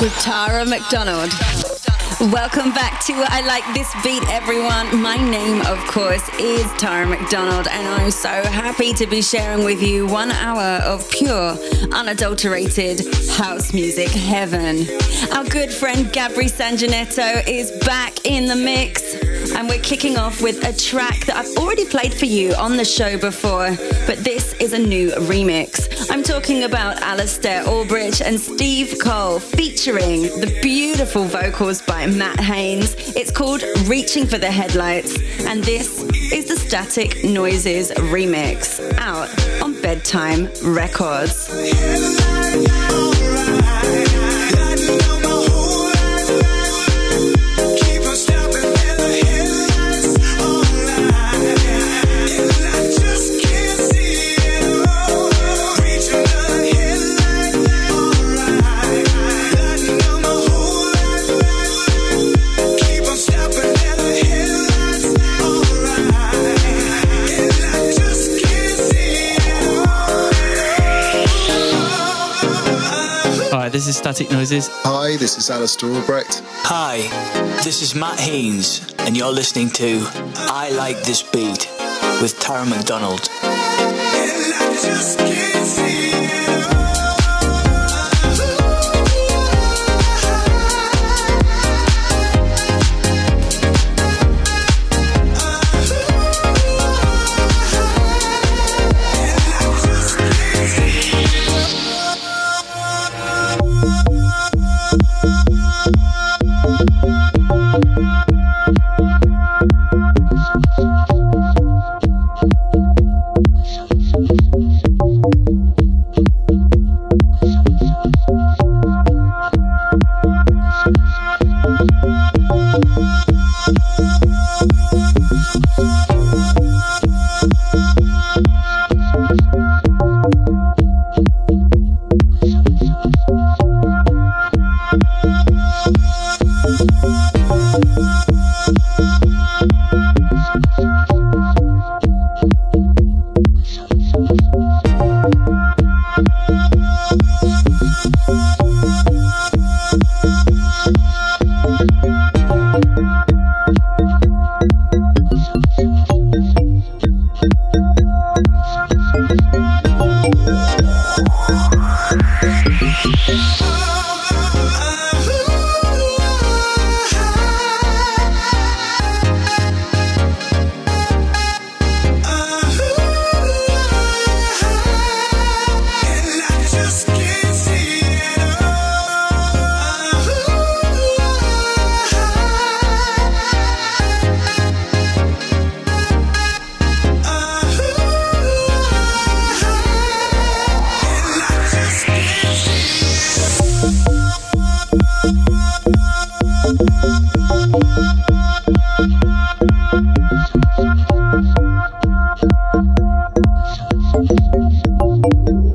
with Tara McDonald. Welcome back to I Like This Beat, everyone. My name, of course, is Tara McDonald, and I'm so happy to be sharing with you one hour of pure, unadulterated house music heaven. Our good friend Gabri Sanjanetto is back in the mix, and we're kicking off with a track that I've already played for you on the show before, but this is a new remix. I'm talking about Alastair Albridge and Steve Cole featuring the beautiful vocals by Matt Haynes. It's called Reaching for the Headlights, and this is the Static Noises remix out on Bedtime Records. This is Static Noises. Hi, this is Alastair Albrecht. Hi, this is Matt Haynes, and you're listening to I Like This Beat with Tara McDonald. Thank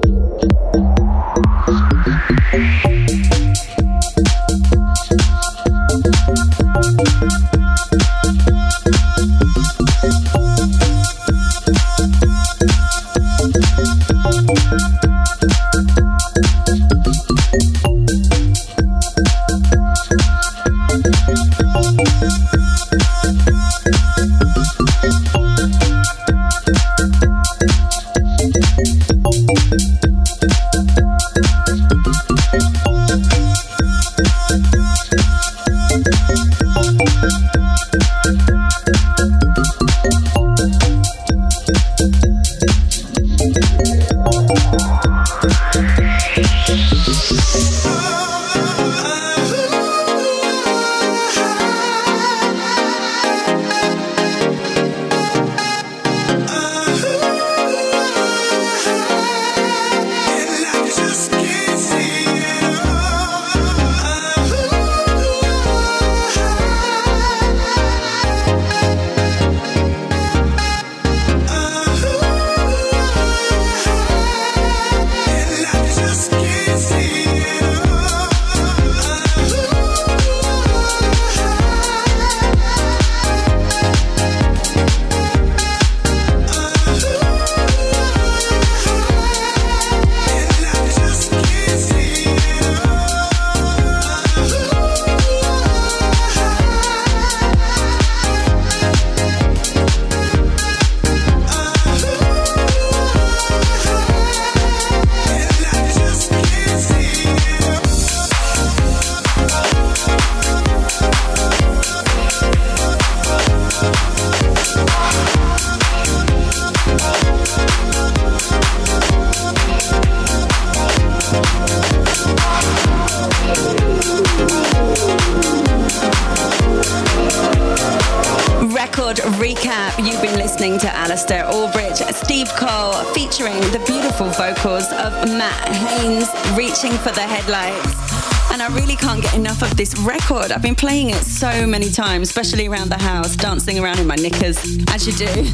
Alistair Albridge, Steve Cole, featuring the beautiful vocals of Matt Haynes, reaching for the headlights. And I really can't get enough of this record. I've been playing it so many times, especially around the house, dancing around in my knickers, as you do.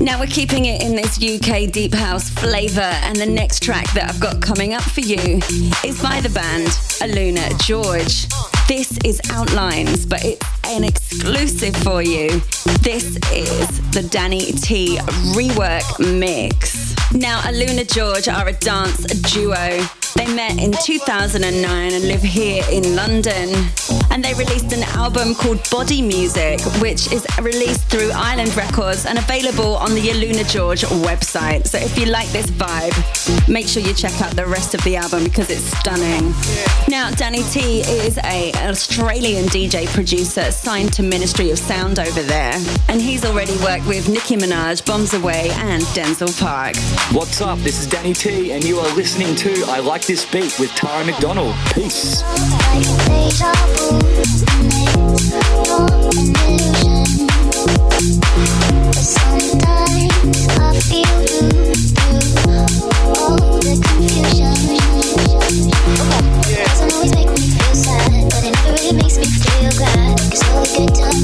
now we're keeping it in this UK deep house flavour, and the next track that I've got coming up for you is by the band Aluna George. This is Outlines, but it's an exclusive for you. This is the Danny T rework mix. Now, Aluna George are a dance duo they met in 2009 and live here in London. And they released an album called Body Music, which is released through Island Records and available on the Aluna George website. So if you like this vibe, make sure you check out the rest of the album because it's stunning. Now, Danny T is a Australian DJ producer signed to Ministry of Sound over there. And he's already worked with Nicki Minaj, Bombs Away, and Denzal Park. What's up? This is Danny T, and you are listening to I Like this beat with Tara McDonald. Peace. Doesn't always make me feel sad, but it never really makes me feel glad. Cause all the good times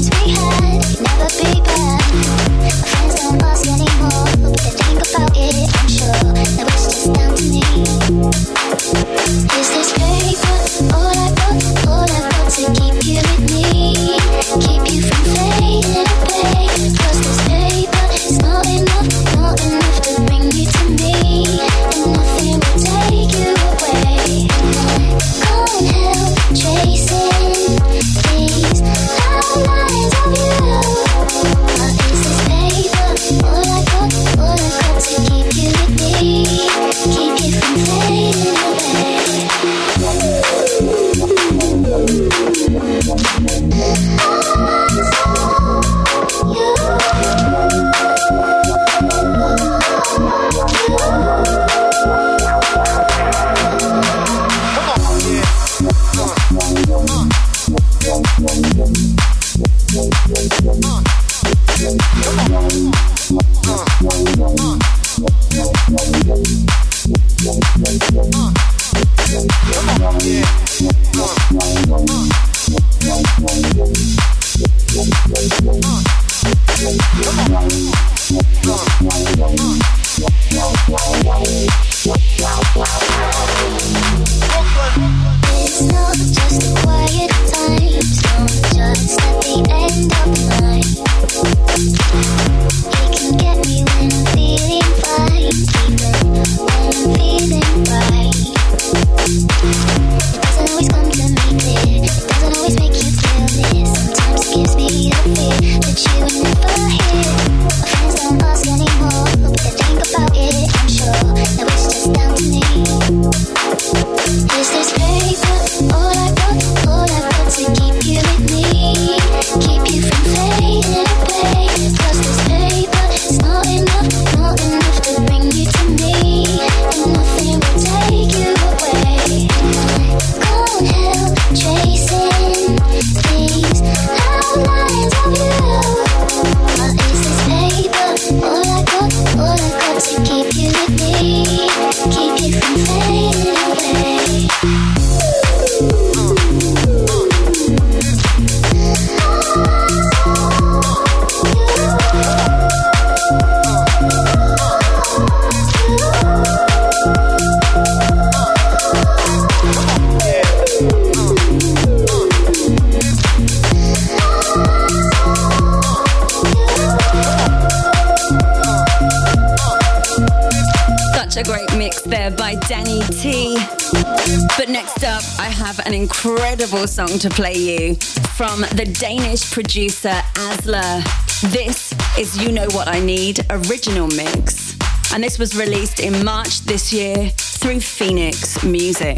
incredible song to play you from the Danish producer Asla. This is You Know What I Need original mix. And this was released in March this year through Phoenix Music.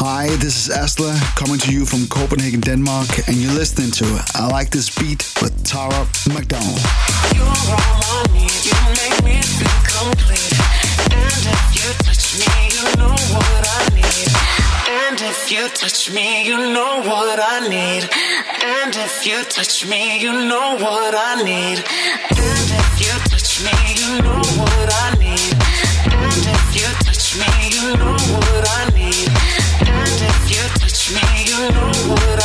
Hi, this is Asla coming to you from Copenhagen, Denmark, and you're listening to I Like This Beat with Tara McDonald. You touch me, you know what I need. And if you touch me, you know what I need. And if you touch me, you know what I need. And if you touch me, you know what I need. And if you touch me, you know what I need.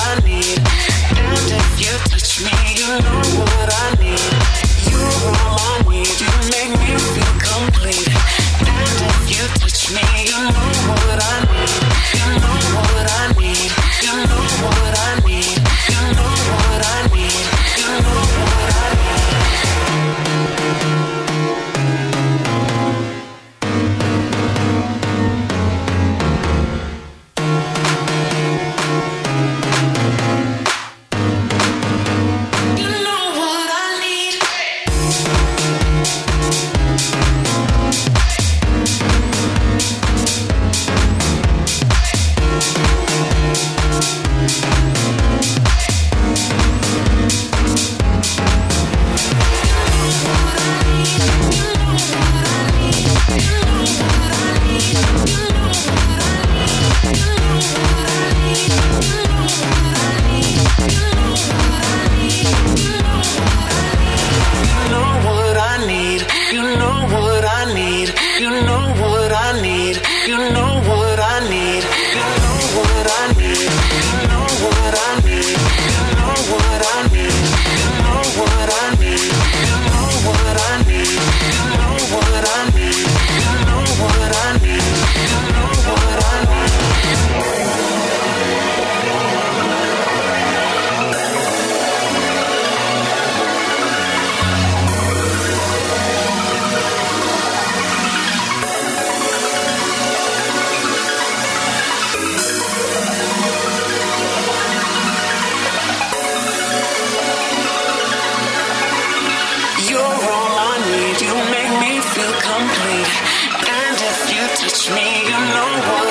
Touch me, you know what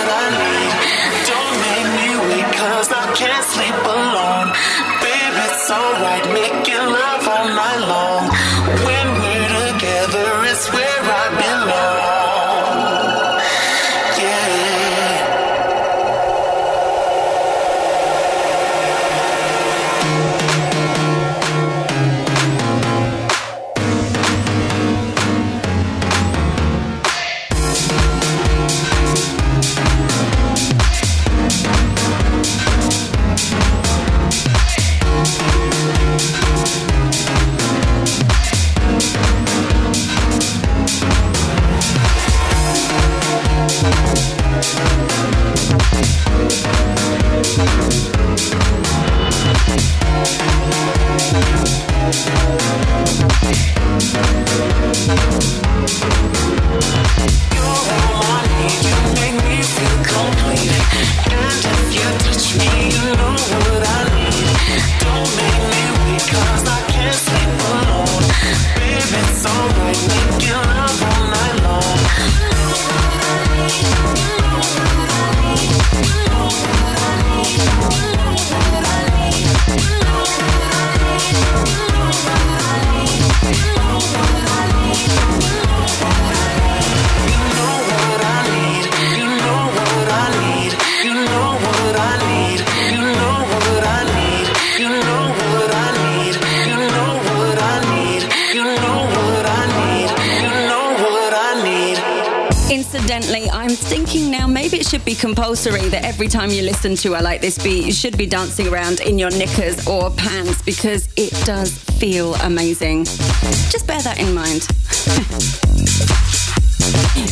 compulsory that every time you listen to I Like This Beat, you should be dancing around in your knickers or pants because it does feel amazing. Just bear that in mind.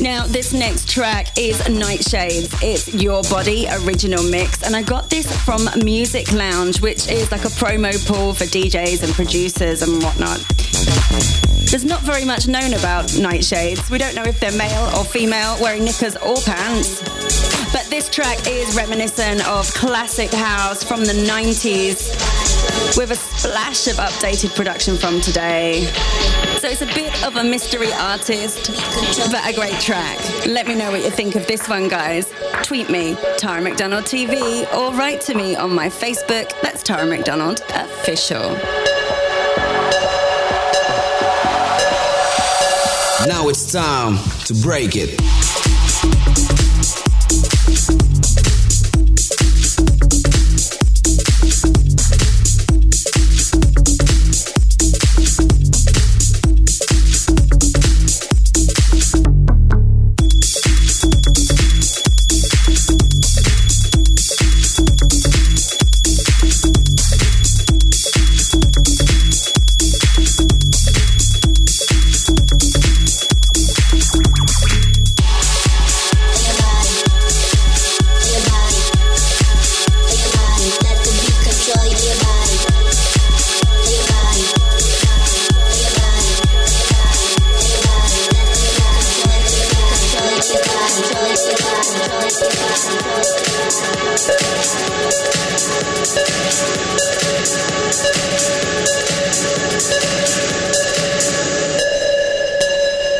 Now, this next track is Nightshades. It's Your Body original mix, and I got this from Music Lounge, which is like a promo pool for DJs and producers and whatnot. There's not very much known about nightshades. We don't know if they're male or female, wearing knickers or pants. But this track is reminiscent of classic house from the 90s with a splash of updated production from today. So it's a bit of a mystery artist, but a great track. Let me know what you think of this one, guys. Tweet me, Tara McDonald TV, or write to me on my Facebook. That's Tara McDonald Official. Now it's time to break it.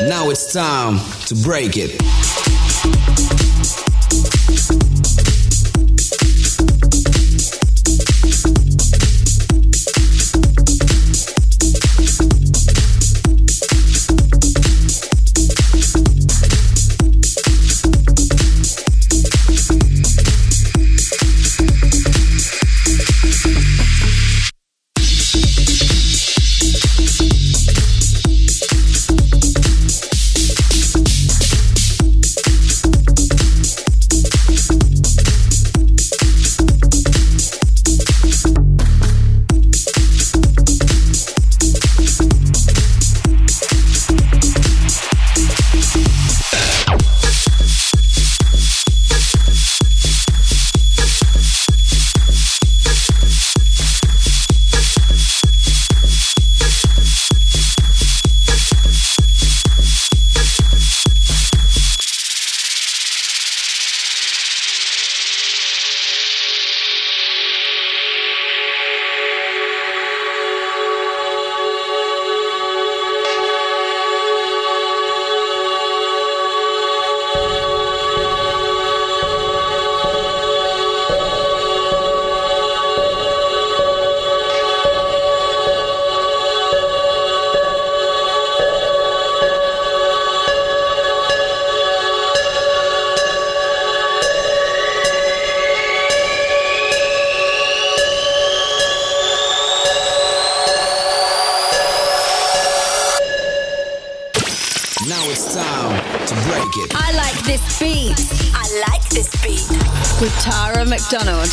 Now it's time to break it. Like this beat. With Tara McDonald.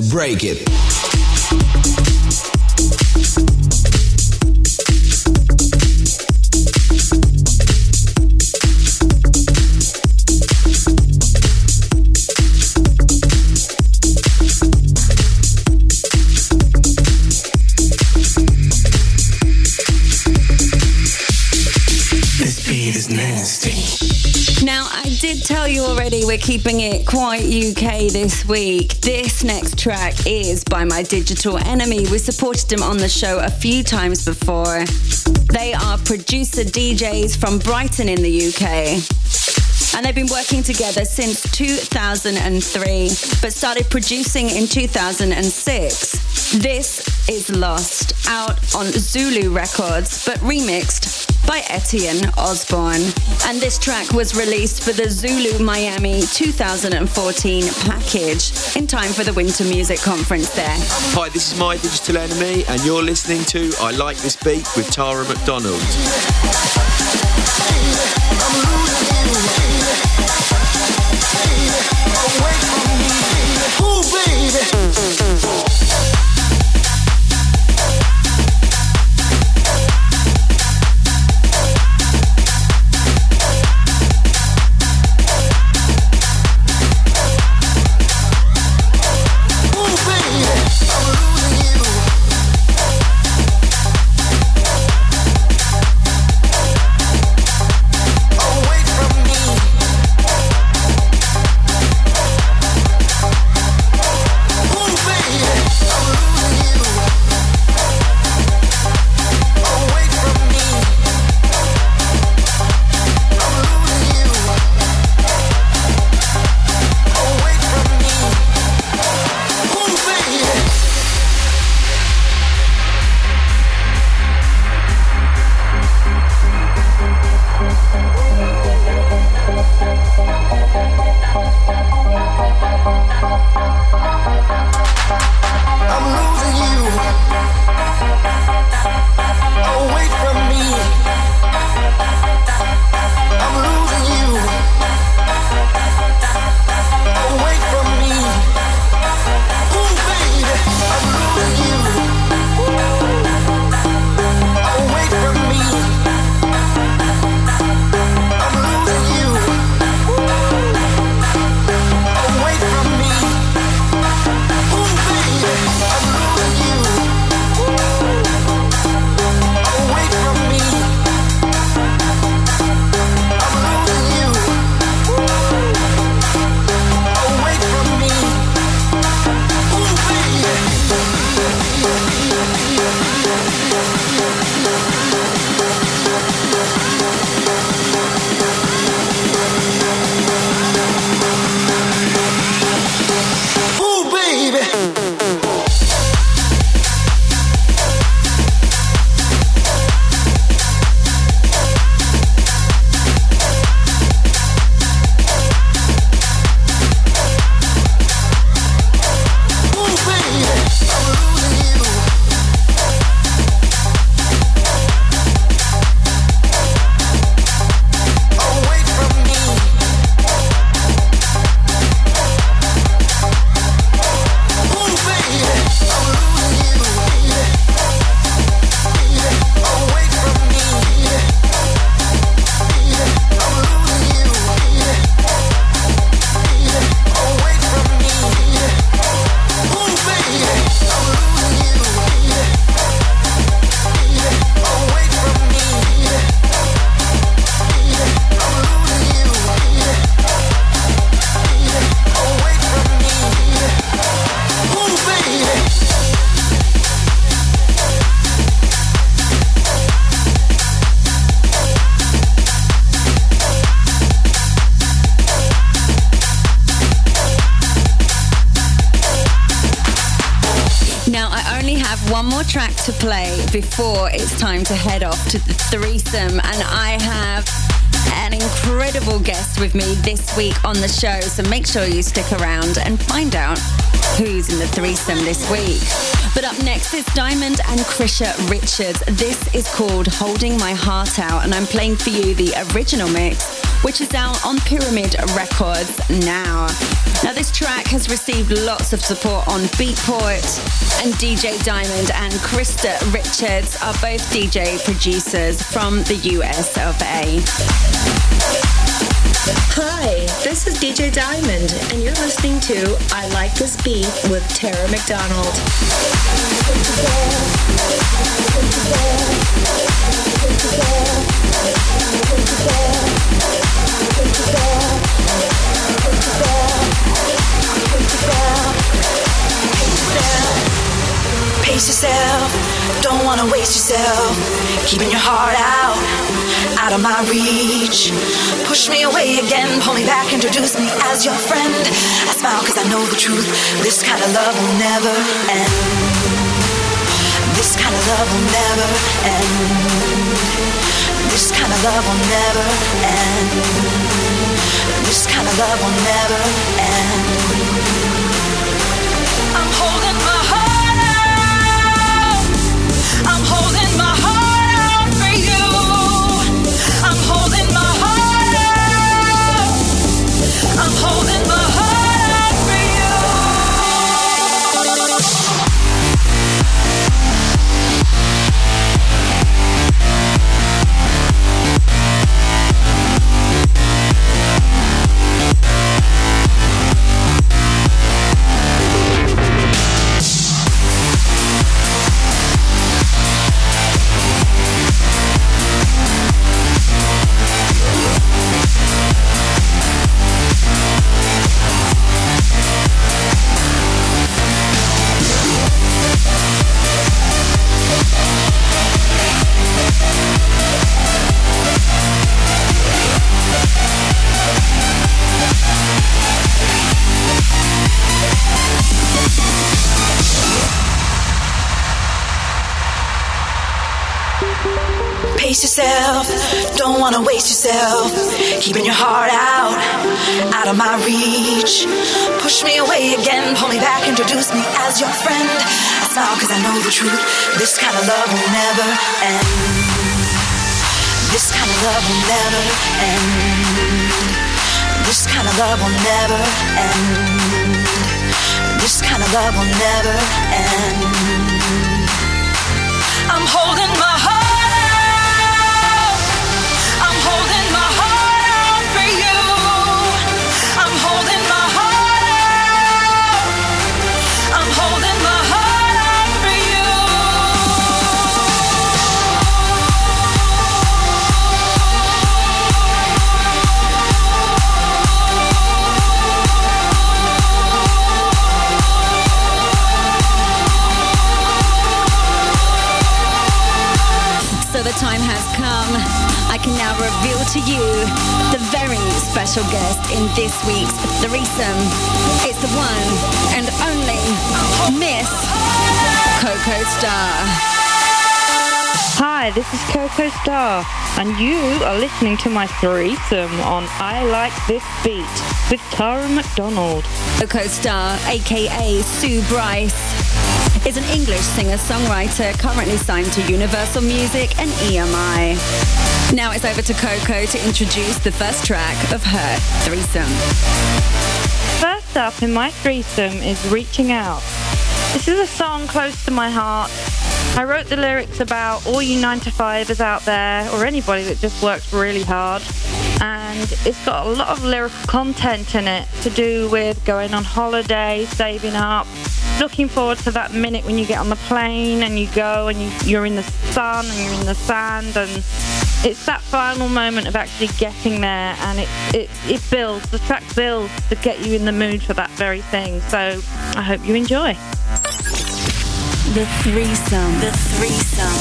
To break it. Keeping it quite UK this week. This next track is by my digital enemy. We supported them on the show a few times before. They are producer DJs from Brighton in the UK. And they've been working together since 2003, but started producing in 2006. This is Lost, out on Zulu Records, but remixed by Etienne Ozborne. And this track was released for the Zulu Miami 2014 package in time for the Winter Music Conference there. Hi, this is my digital enemy, and you're listening to I Like This Beat with Tara McDonald. Before it's time to head off to the threesome. And I have an incredible guest with me this week on the show. So make sure you stick around and find out who's in the threesome this week. But up next is Diamond and Krisha Richards. This is called Holding My Heart Out, and I'm playing for you the original mix, which is out on Pyramid Records now. Now, this track has received lots of support on Beatport, and DJ Diamond and Krista Richards are both DJ producers from the US of A. Hi, this is DJ Diamond, and you're listening to I Like This Beat with Tara McDonald. Pace yourself, don't wanna waste yourself. Keeping your heart out, out of my reach. Push me away again, pull me back, introduce me as your friend. I smile cause I know the truth. This kind of love will never end. This kind of love will never end. This kind of love will never end. This kind of love will never end. Smile cause I know the truth. This kind of love will never end. This kind of love will never end. This kind of love will never end. This kind of love will never end. Can now reveal to you the very special guest in this week's threesome. It's the one and only Miss Coco Star. Hi, this is Coco Star, and you are listening to my threesome on I Like This Beat with Tara McDonald. Coco Star, aka Sue Bryce, is an English singer-songwriter currently signed to Universal Music and EMI. Now it's over to Coco to introduce the first track of her threesome. First up in my threesome is Reaching Out. This is a song close to my heart. I wrote the lyrics about all you 9 to 5ers out there, or anybody that just works really hard. And it's got a lot of lyrical content in it to do with going on holiday, saving up, looking forward to that minute when you get on the plane and you go and you, you're in the sun and you're in the sand and it's that final moment of actually getting there and it, it, it builds, the track builds to get you in the mood for that very thing. So I hope you enjoy. The threesome. The threesome.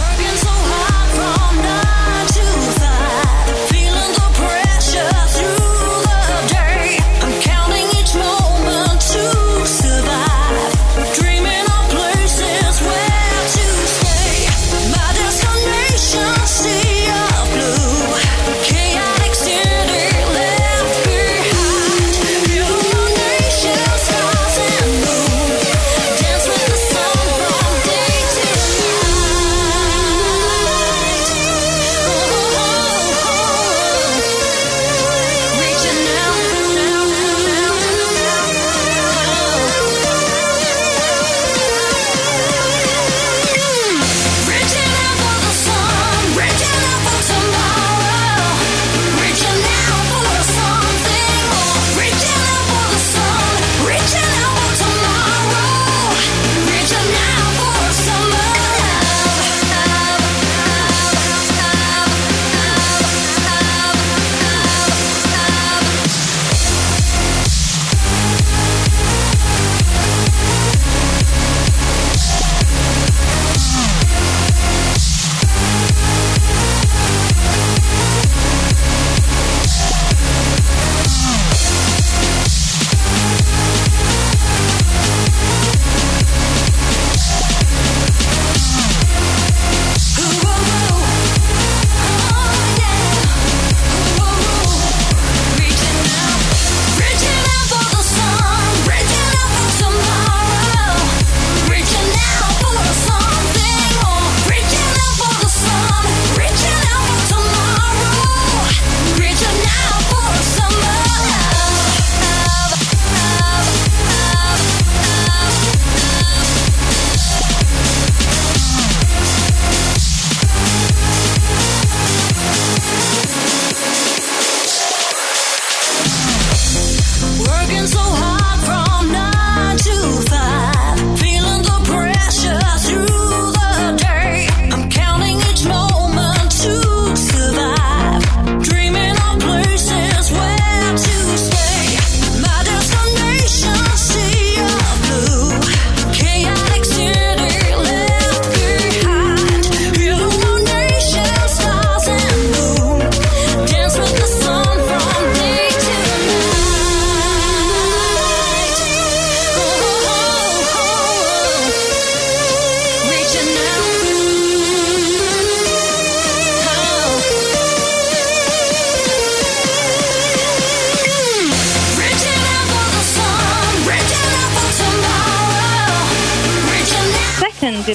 Working so hard from nine to five,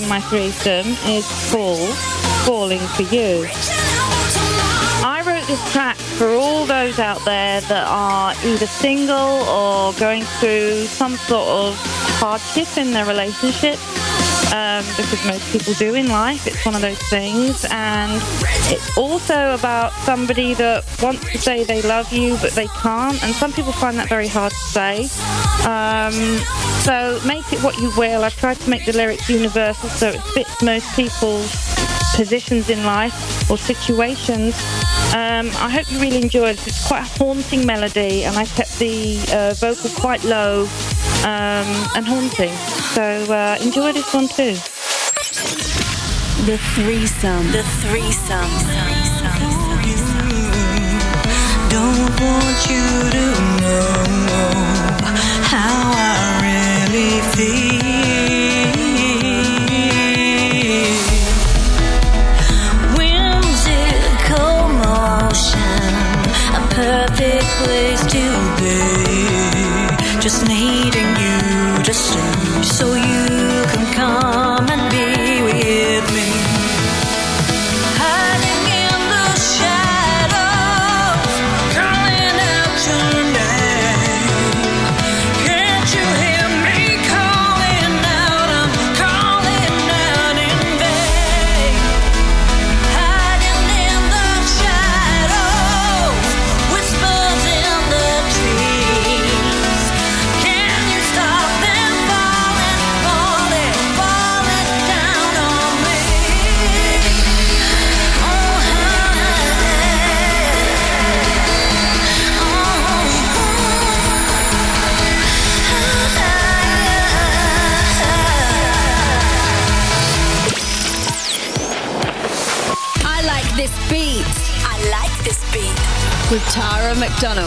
my threesome is called Falling for You. I wrote this track for all those out there that are either single or going through some sort of hardship in their relationship. Um, because most people do in life. It's one of those things. And it's also about somebody that wants to say they love you, but they can't. And some people find that very hard to say. Um, so make it what you will. I've tried to make the lyrics universal so it fits most people's positions in life or situations. Um, I hope you really enjoyed it. It's quite a haunting melody, and I kept the uh, vocal quite low um, and haunting. So uh, enjoy this one too. The threesome. The threesome. Don't want you to know how I really feel. Whimsical motion, a perfect place to be. Just needing stay so you can come Tara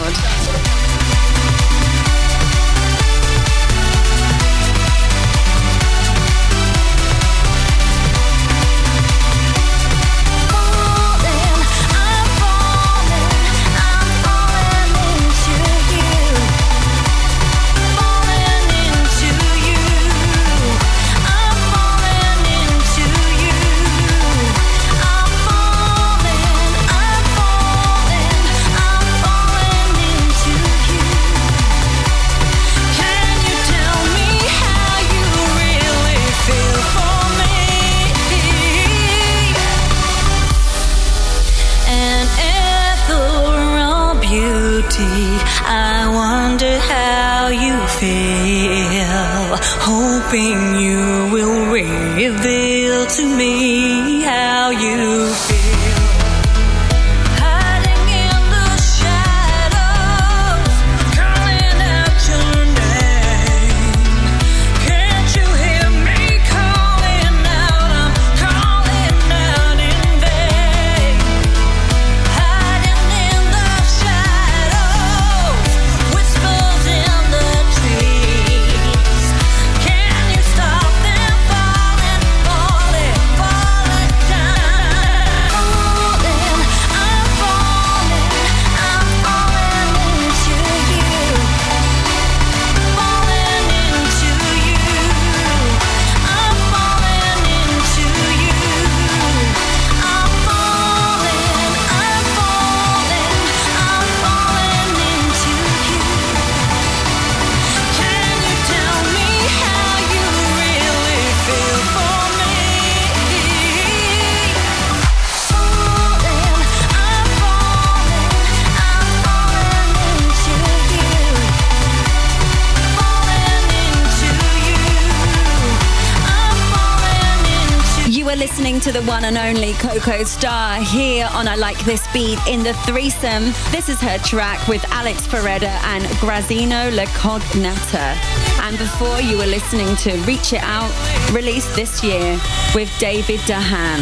to the one and only Coco Star here on I Like This Beat in the threesome. This is her track with Alex Ferreda and Grazino La Cognata. And before you were listening to Reach It Out, released this year with David Dahan.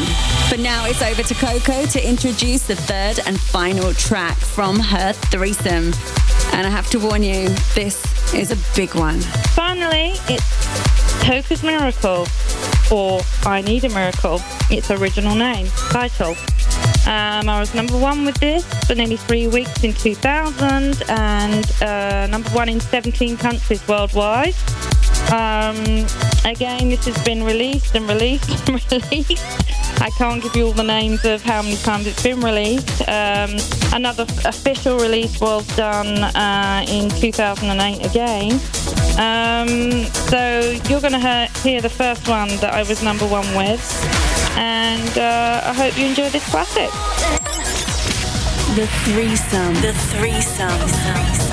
But now it's over to Coco to introduce the third and final track from her threesome. And I have to warn you, this is a big one. Finally, it's Coco's Miracle, or I Need a Miracle, its original name, title. Um, I was number one with this for nearly three weeks in 2000 and uh, number one in 17 countries worldwide. Um, again, this has been released and released and released. I can't give you all the names of how many times it's been released. Um, another official release was done uh, in 2008 again. Um, so you're going to hear the first one that I was number one with. And uh, I hope you enjoy this classic. The threesome. The threesome. If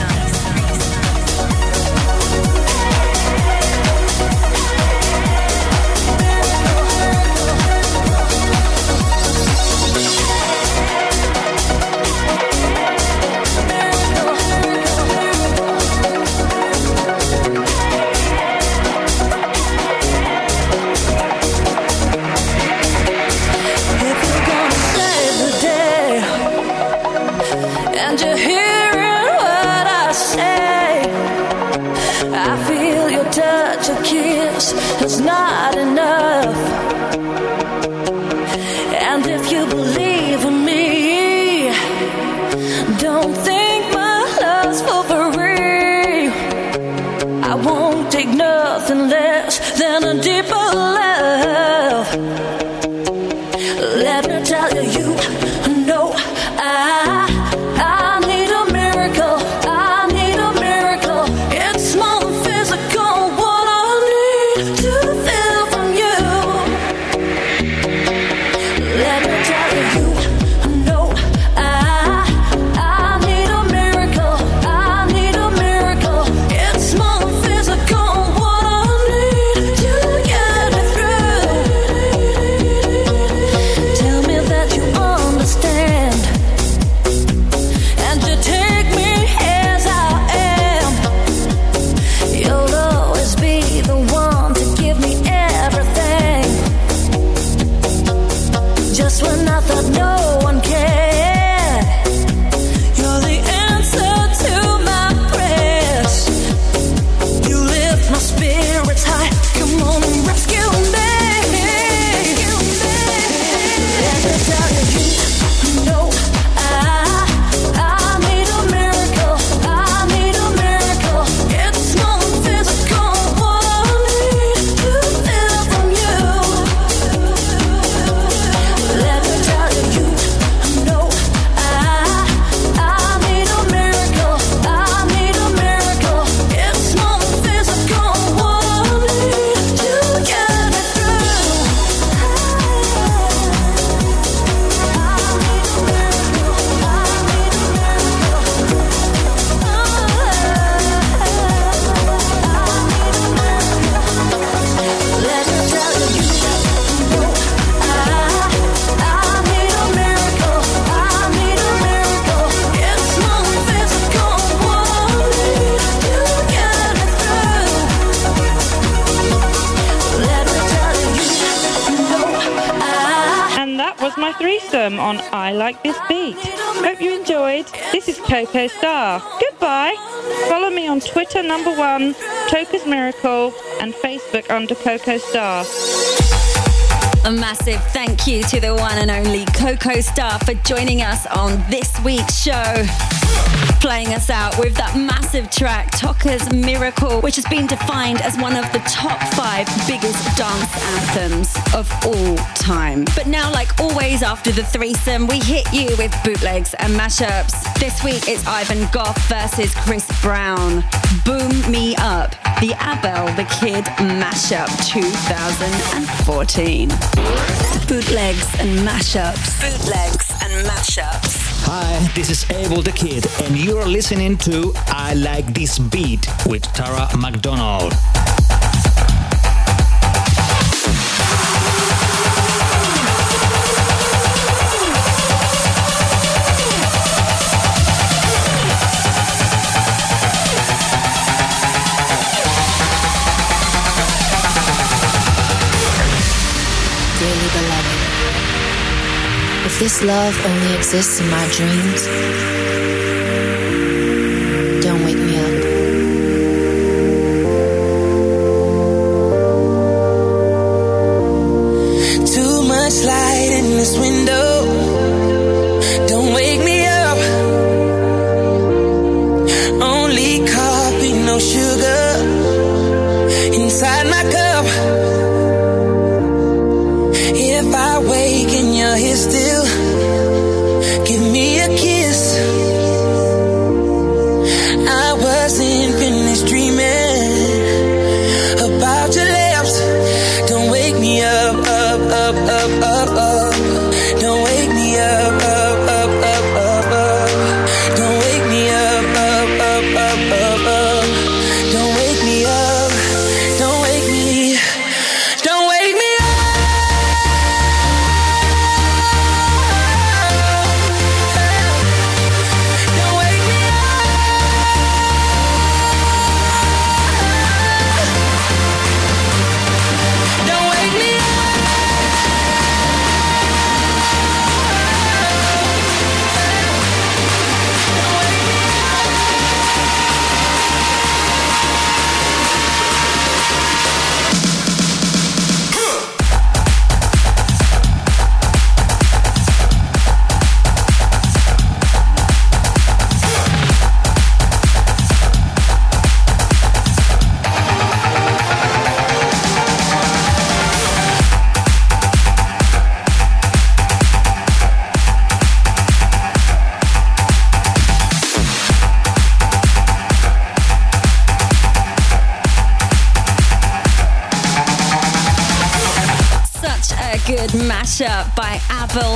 When I thought no one cared, Coco Star. Goodbye. Follow me on Twitter, number one, Coco's Miracle, and Facebook under Coco Star. A massive thank you to the one and only Coco Star for joining us on this week's show. Playing us out with that massive track, Coco's Miracle, which has been defined as one of the top five biggest dance anthems of all time. But now, like always, after the threesome, we hit you with bootlegs and mashups. This week it's Ivan Gough versus Chris Brown. Boom Me Up, the Abel the Kid mashup 2014. Bootlegs and mashups. Bootlegs and mashups. Hi, this is Abel the Kid, and you're listening to I Like This Beat with Tara McDonald. This love only exists in my dreams,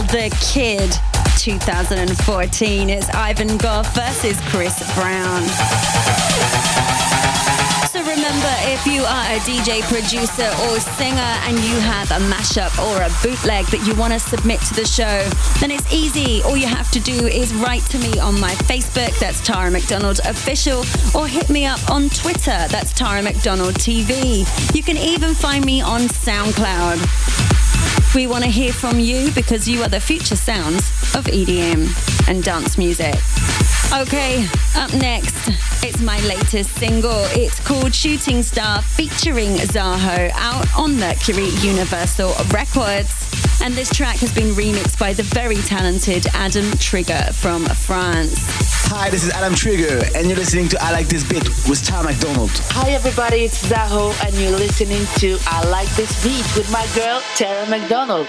the Kid. 2014 it's Ivan Gough versus Chris Brown. So remember, if you are a DJ, producer, or singer and you have a mashup or a bootleg that you want to submit to the show, then it's easy. All you have to do is write to me on my Facebook, that's Tara McDonald Official, or hit me up on Twitter, that's Tara McDonald TV. You can even find me on SoundCloud. We want to hear from you because you are the future sounds of EDM and dance music. Okay, up next, it's my latest single. It's called Shooting Star featuring Zaho out on Mercury Universal Records. And this track has been remixed by the very talented Adam Trigger from France. Hi, this is Adam Trigger, and you're listening to I Like This Beat with Tom McDonald. Hi everybody, it's Zaho and you're listening to I Like This Beat with my girl Tara McDonald.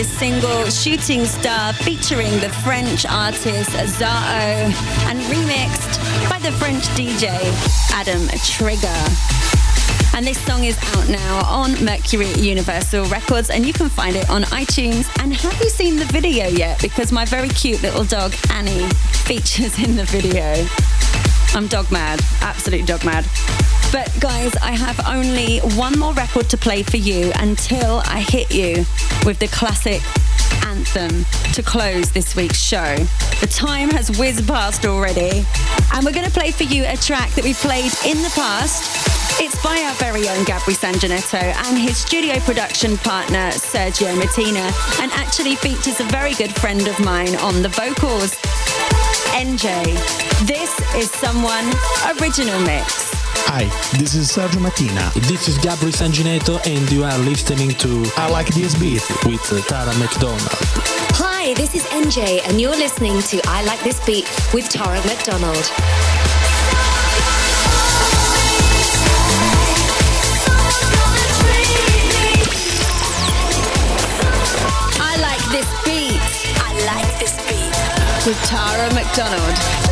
Latest single, Shooting Star, featuring the French artist Zaho and remixed by the French DJ Adam Trigger. And this song is out now on Mercury Universal Records, and you can find it on iTunes. And have you seen the video yet? Because my very cute little dog Annie features in the video. I'm dog mad, absolute dog mad. But guys, I have only one more record to play for you until I hit you with the classic anthem to close this week's show. The time has whizzed past already, and we're going to play for you a track that we've played in the past. It's by our very own Gabri Sangineto and his studio production partner Sergio Mattina, and actually features a very good friend of mine on the vocals. NJ. This is someone original mix. Hi, this is Sergio Mattina. This is Gabri Sangineto, and you are listening to I Like This Beat with Tara McDonald. Hi, this is NJ, and you're listening to I Like This Beat with Tara McDonald. I like this beat. I like this beat. With Tara McDonald.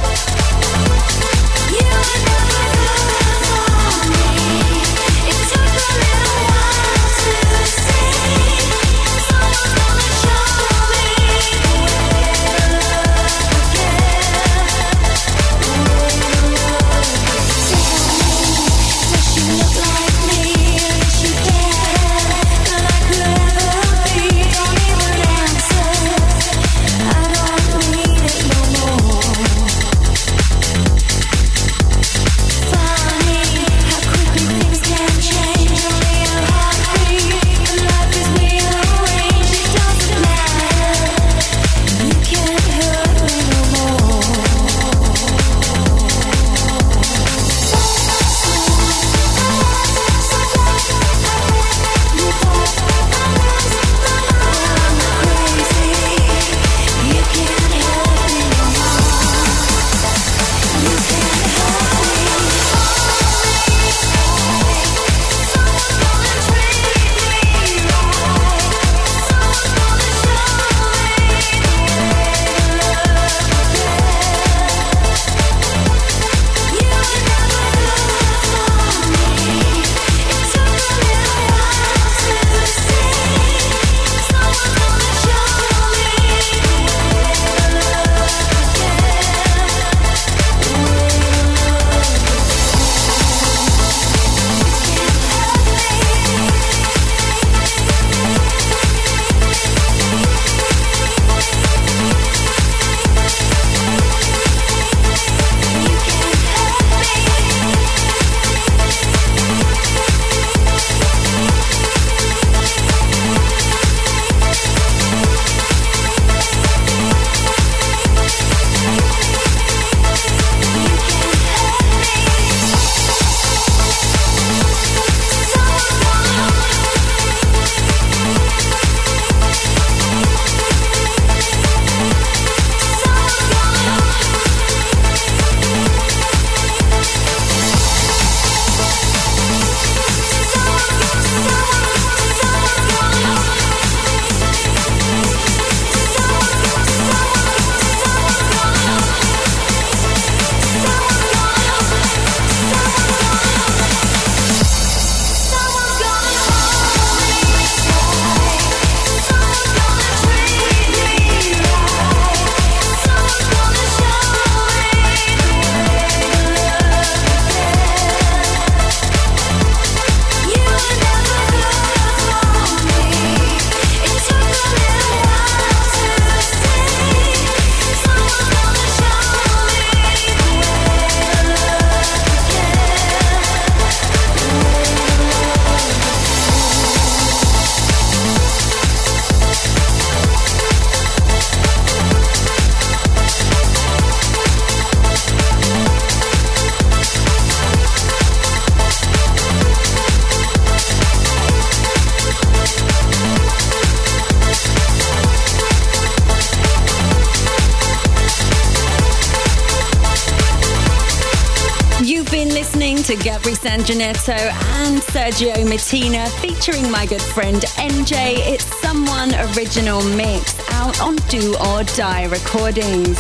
Sangineto and Sergio Mattina featuring my good friend NJ. It's Someone Original Mix out on Do or Die Recordings.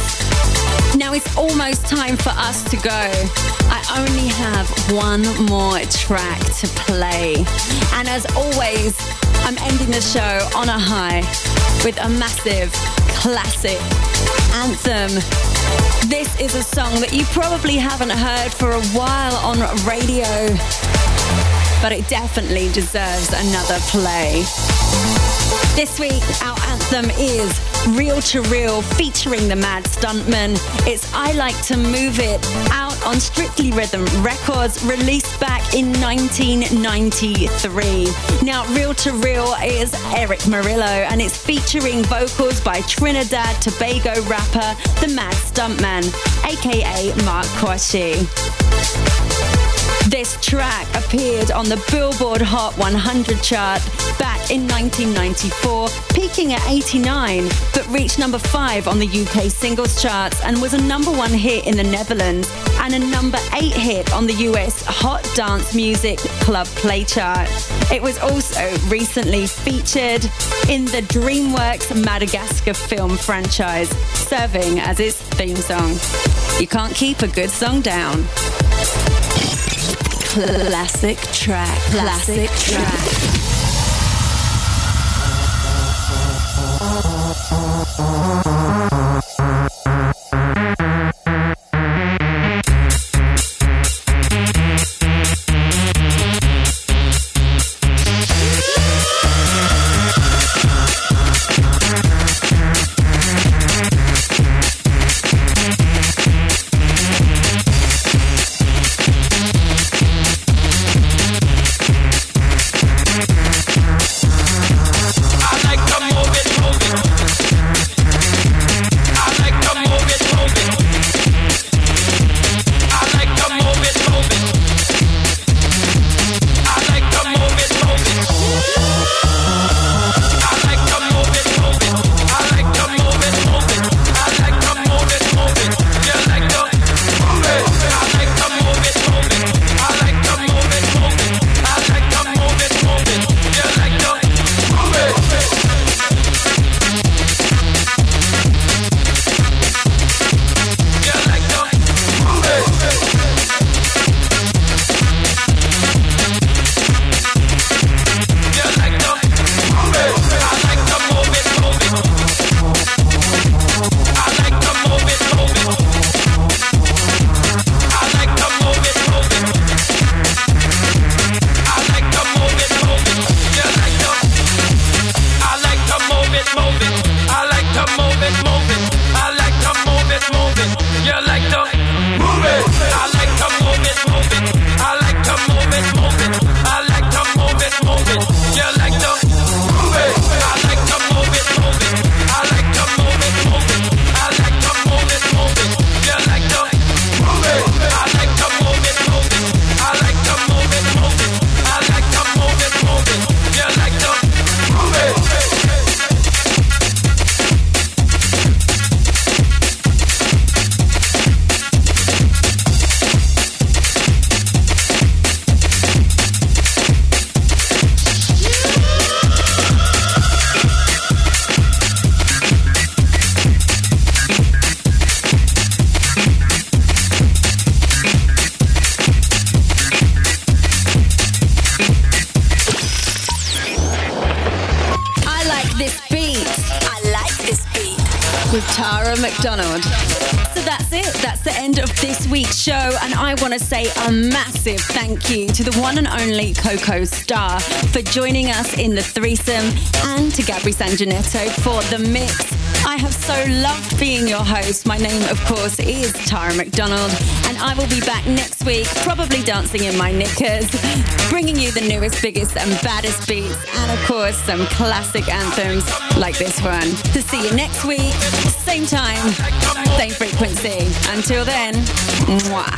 Now it's almost time for us to go. I only have one more track to play. And as always, I'm ending the show on a high with a massive classic anthem. This is a song that you probably haven't heard for a while on radio, but it definitely deserves another play. This week, our anthem is Reel 2 Real featuring the Mad Stuntman. It's I Like to Move It out on Strictly Rhythm Records, released back in 1993. Now, Reel 2 Real is Erick Morillo and it's featuring vocals by Trinidad Tobago rapper The Mad Stuntman, aka Mark Quashie. This track appeared on the Billboard Hot 100 chart back in 1994, peaking at 89, but reached number 5 on the UK singles charts and was a number 1 hit in the Netherlands and a number 8 hit on the US Hot Dance Music Club Play chart. It was also recently featured in the DreamWorks Madagascar film franchise, serving as its theme song. You can't keep a good song down. Classic track. Classic track. McDonald. So that's it. That's the end of this week's show. And I want to say a massive thank you to the one and only Coco Star for joining us in the threesome and to Gabri Sangineto for the mix. I have so loved being your host. My name, of course, is Tara McDonald, I will be back next week, probably dancing in my knickers, bringing you the newest, biggest, and baddest beats, and of course, some classic anthems like this one. To see you next week, same time, same frequency. Until then, mwah.